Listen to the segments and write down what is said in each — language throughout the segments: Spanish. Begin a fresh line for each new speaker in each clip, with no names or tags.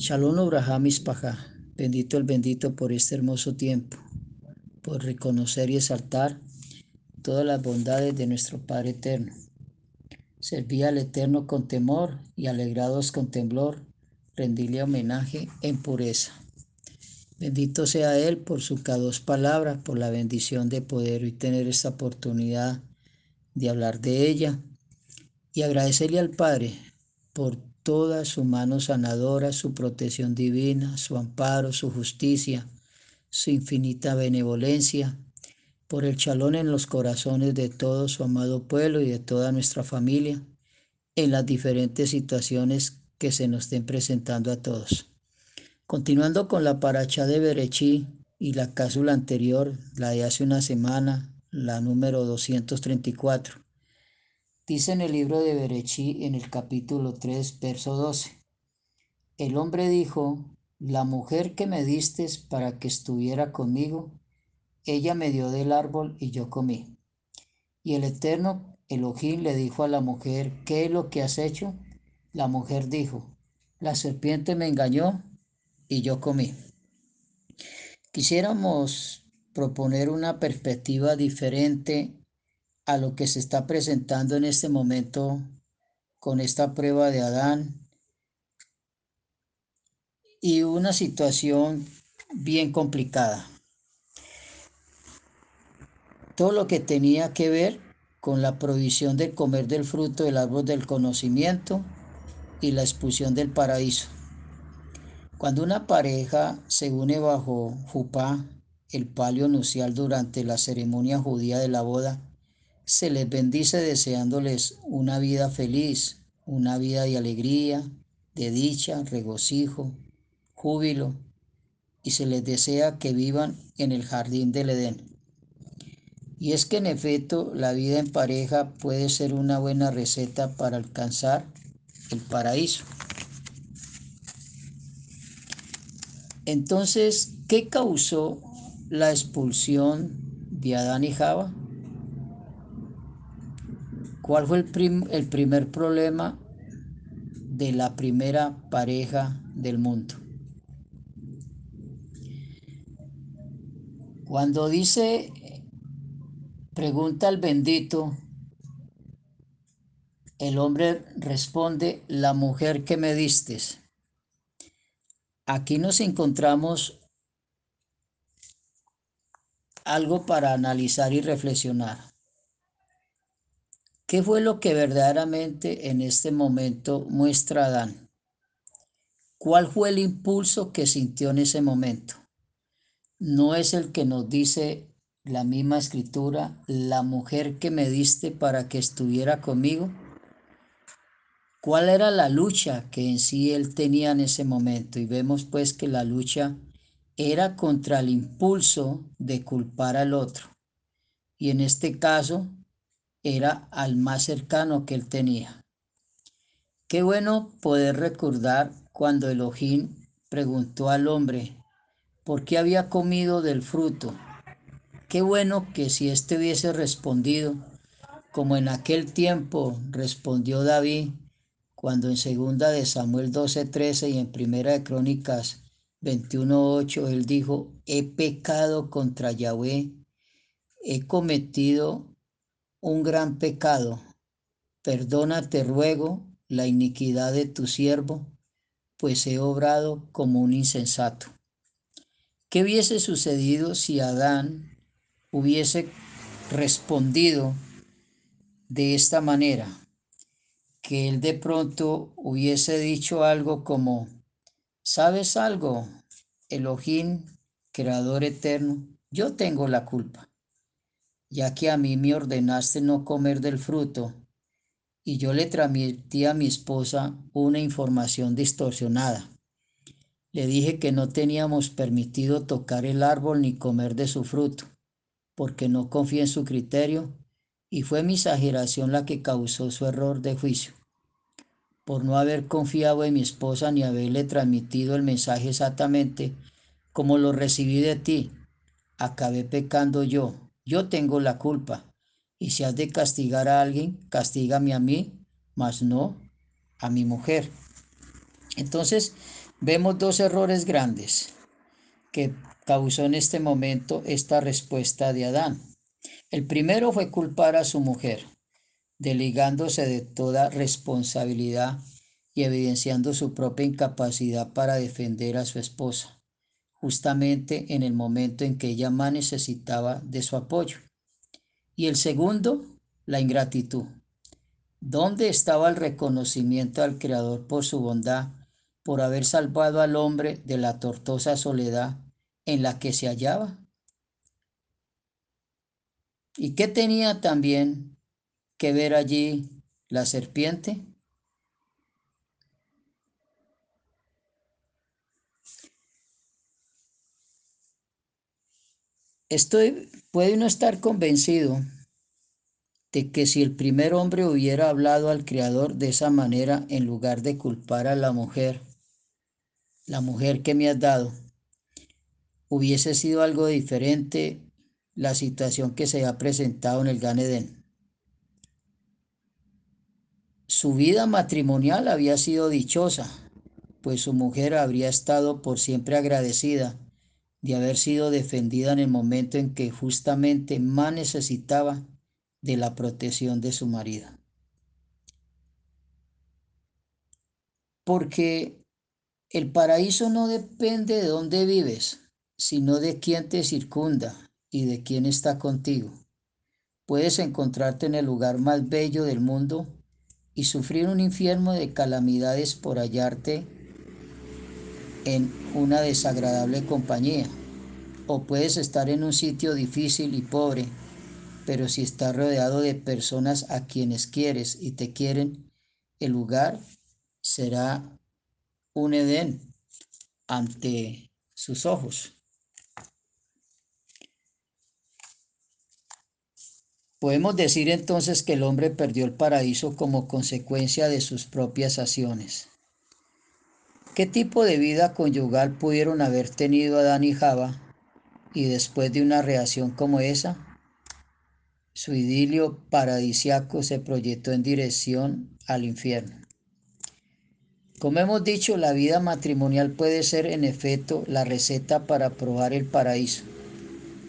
Shalom Abraham Ispaja, bendito el bendito por este hermoso tiempo, por reconocer y exaltar todas las bondades de nuestro Padre Eterno. Serví al Eterno con temor y alegrados con temblor, rendirle homenaje en pureza. Bendito sea Él por su dos palabras, por la bendición de poder y tener esta oportunidad de hablar de ella y agradecerle al Padre por toda su mano sanadora, su protección divina, su amparo, su justicia, su infinita benevolencia, por el chalón en los corazones de todo su amado pueblo y de toda nuestra familia, en las diferentes situaciones que se nos estén presentando a todos. Continuando con la paracha de Berechí y la cápsula anterior, la de hace una semana, la número 234. Dice en el libro de Berechí, en el capítulo 3, verso 12. El hombre dijo, la mujer que me distes para que estuviera conmigo, ella me dio del árbol y yo comí. Y el eterno Elohim le dijo a la mujer, ¿qué es lo que has hecho? La mujer dijo, la serpiente me engañó y yo comí. Quisiéramos proponer una perspectiva diferente a lo que se está presentando en este momento con esta prueba de Adán y una situación bien complicada. Todo lo que tenía que ver con la provisión de comer del fruto del árbol del conocimiento y la expulsión del paraíso. Cuando una pareja se une bajo Jupá, el palio nupcial durante la ceremonia judía de la boda, se les bendice deseándoles una vida feliz, una vida de alegría, de dicha, regocijo, júbilo, y se les desea que vivan en el jardín del Edén. Y es que en efecto la vida en pareja puede ser una buena receta para alcanzar el paraíso. Entonces, ¿qué causó la expulsión de Adán y Java? ¿Cuál fue el, primer problema de la primera pareja del mundo? Cuando dice, pregunta al bendito, el hombre responde, la mujer que me distes. Aquí nos encontramos algo para analizar y reflexionar. ¿Qué fue lo que verdaderamente en este momento muestra Adán? ¿Cuál fue el impulso que sintió en ese momento? No es el que nos dice la misma escritura, la mujer que me diste para que estuviera conmigo. ¿Cuál era la lucha que en sí él tenía en ese momento? Y vemos pues que la lucha era contra el impulso de culpar al otro. Y en este caso, era al más cercano que él tenía. Qué bueno poder recordar cuando Elohim preguntó al hombre por qué había comido del fruto. Qué bueno que si éste hubiese respondido, como en aquel tiempo respondió David, cuando en segunda de Samuel 12:13 y en primera de Crónicas 21:8 él dijo, he pecado contra Yahweh, he cometido un gran pecado. Perdona, te ruego, la iniquidad de tu siervo, pues he obrado como un insensato. ¿Qué hubiese sucedido si Adán hubiese respondido de esta manera? Que él de pronto hubiese dicho algo como, ¿sabes algo, Elohim, Creador eterno? Yo tengo la culpa ya que a mí me ordenaste no comer del fruto, y yo le transmití a mi esposa una información distorsionada. Le dije que no teníamos permitido tocar el árbol ni comer de su fruto, porque no confié en su criterio, y fue mi exageración la que causó su error de juicio. Por no haber confiado en mi esposa ni haberle transmitido el mensaje exactamente como lo recibí de ti, acabé pecando yo, yo tengo la culpa, y si has de castigar a alguien, castígame a mí, mas no a mi mujer. Entonces, vemos dos errores grandes que causó en este momento esta respuesta de Adán. El primero fue culpar a su mujer, deligándose de toda responsabilidad y evidenciando su propia incapacidad para defender a su esposa, justamente en el momento en que ella más necesitaba de su apoyo. Y el segundo, la ingratitud. ¿Dónde estaba el reconocimiento al Creador por su bondad, por haber salvado al hombre de la tortosa soledad en la que se hallaba? ¿Y qué tenía también que ver allí la serpiente? Estoy, puede uno estar convencido de que si el primer hombre hubiera hablado al Creador de esa manera, en lugar de culpar a la mujer, la mujer que me has dado, hubiese sido algo diferente la situación que se ha presentado en el Gan Eden. Su vida matrimonial había sido dichosa, pues su mujer habría estado por siempre agradecida de haber sido defendida en el momento en que justamente más necesitaba de la protección de su marido. Porque el paraíso no depende de dónde vives, sino de quién te circunda y de quién está contigo. Puedes encontrarte en el lugar más bello del mundo y sufrir un infierno de calamidades por hallarte en una desagradable compañía. O puedes estar en un sitio difícil y pobre, pero si estás rodeado de personas a quienes quieres y te quieren, el lugar será un Edén ante sus ojos. Podemos decir entonces que el hombre perdió el paraíso como consecuencia de sus propias acciones. ¿Qué tipo de vida conyugal pudieron haber tenido Adán y Java y después de una reacción como esa? Su idilio paradisiaco se proyectó en dirección al infierno. Como hemos dicho, la vida matrimonial puede ser en efecto la receta para probar el paraíso,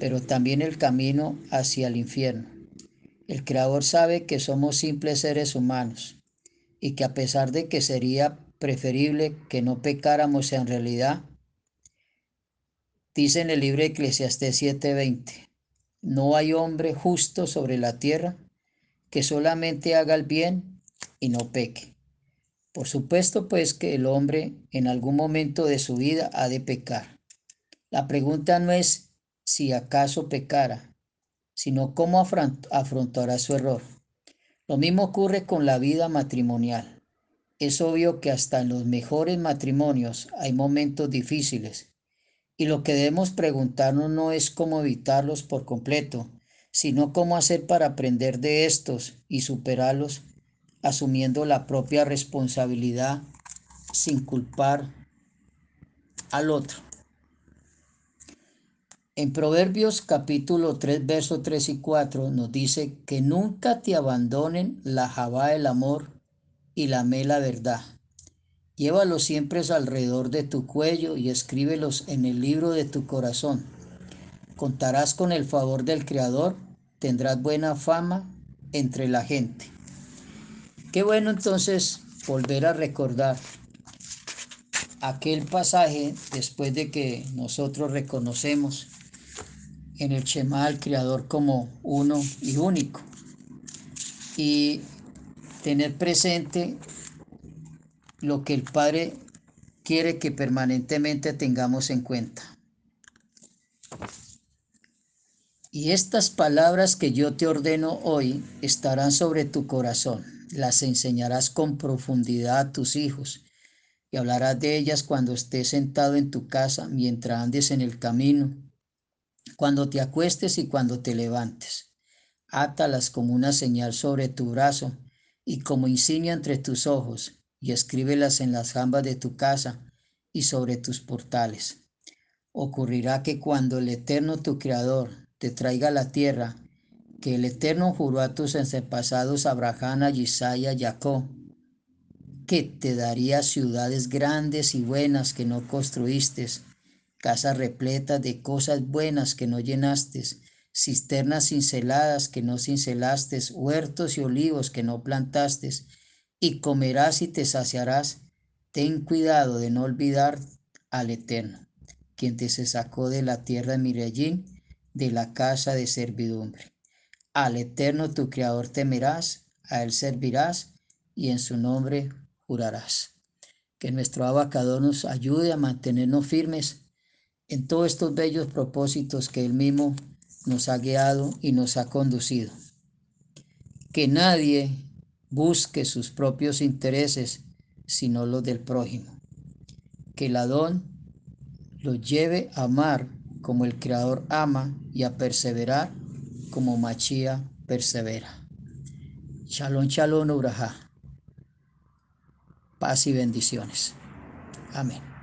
pero también el camino hacia el infierno. El Creador sabe que somos simples seres humanos y que a pesar de que sería preferible que no pecáramos en realidad, dice en el libro Eclesiastés 7:20, no hay hombre justo sobre la tierra que solamente haga el bien y no peque. Por supuesto pues que el hombre en algún momento de su vida ha de pecar. La pregunta no es si acaso pecara, sino cómo afrontará su error. Lo mismo ocurre con la vida matrimonial. Es obvio que hasta en los mejores matrimonios hay momentos difíciles y lo que debemos preguntarnos no es cómo evitarlos por completo, sino cómo hacer para aprender de estos y superarlos, asumiendo la propia responsabilidad sin culpar al otro. En Proverbios capítulo 3, versos 3 y 4 nos dice que nunca te abandonen la jabá del amor y la me la verdad. Llévalos siempre alrededor de tu cuello y escríbelos en el libro de tu corazón. Contarás con el favor del Creador, tendrás buena fama entre la gente. Qué bueno entonces volver a recordar aquel pasaje después de que nosotros reconocemos en el Shema al Creador como uno y único. Y tener presente lo que el Padre quiere que permanentemente tengamos en cuenta. Y estas palabras que yo te ordeno hoy estarán sobre tu corazón. Las enseñarás con profundidad a tus hijos y hablarás de ellas cuando estés sentado en tu casa, mientras andes en el camino cuando te acuestes y cuando te levantes. Átalas como una señal sobre tu brazo y como insignia entre tus ojos, y escríbelas en las jambas de tu casa y sobre tus portales. Ocurrirá que cuando el Eterno tu Creador te traiga a la tierra, que el Eterno juró a tus antepasados Abraham, a Isaiah, Jacob, que te daría ciudades grandes y buenas que no construiste, casas repletas de cosas buenas que no llenaste, cisternas cinceladas que no cincelaste, huertos y olivos que no plantaste, y comerás y te saciarás. Ten cuidado de no olvidar al Eterno, quien te se sacó de la tierra de Mirellín, de la casa de servidumbre. Al Eterno tu Creador temerás, a Él servirás y en su nombre jurarás. Que nuestro abacador nos ayude a mantenernos firmes en todos estos bellos propósitos que Él mismo nos ha guiado y nos ha conducido. Que nadie busque sus propios intereses, sino los del prójimo. Que el Adón lo lleve a amar como el Creador ama y a perseverar como Machía persevera. Shalom, shalom, Uraja. Paz y bendiciones. Amén.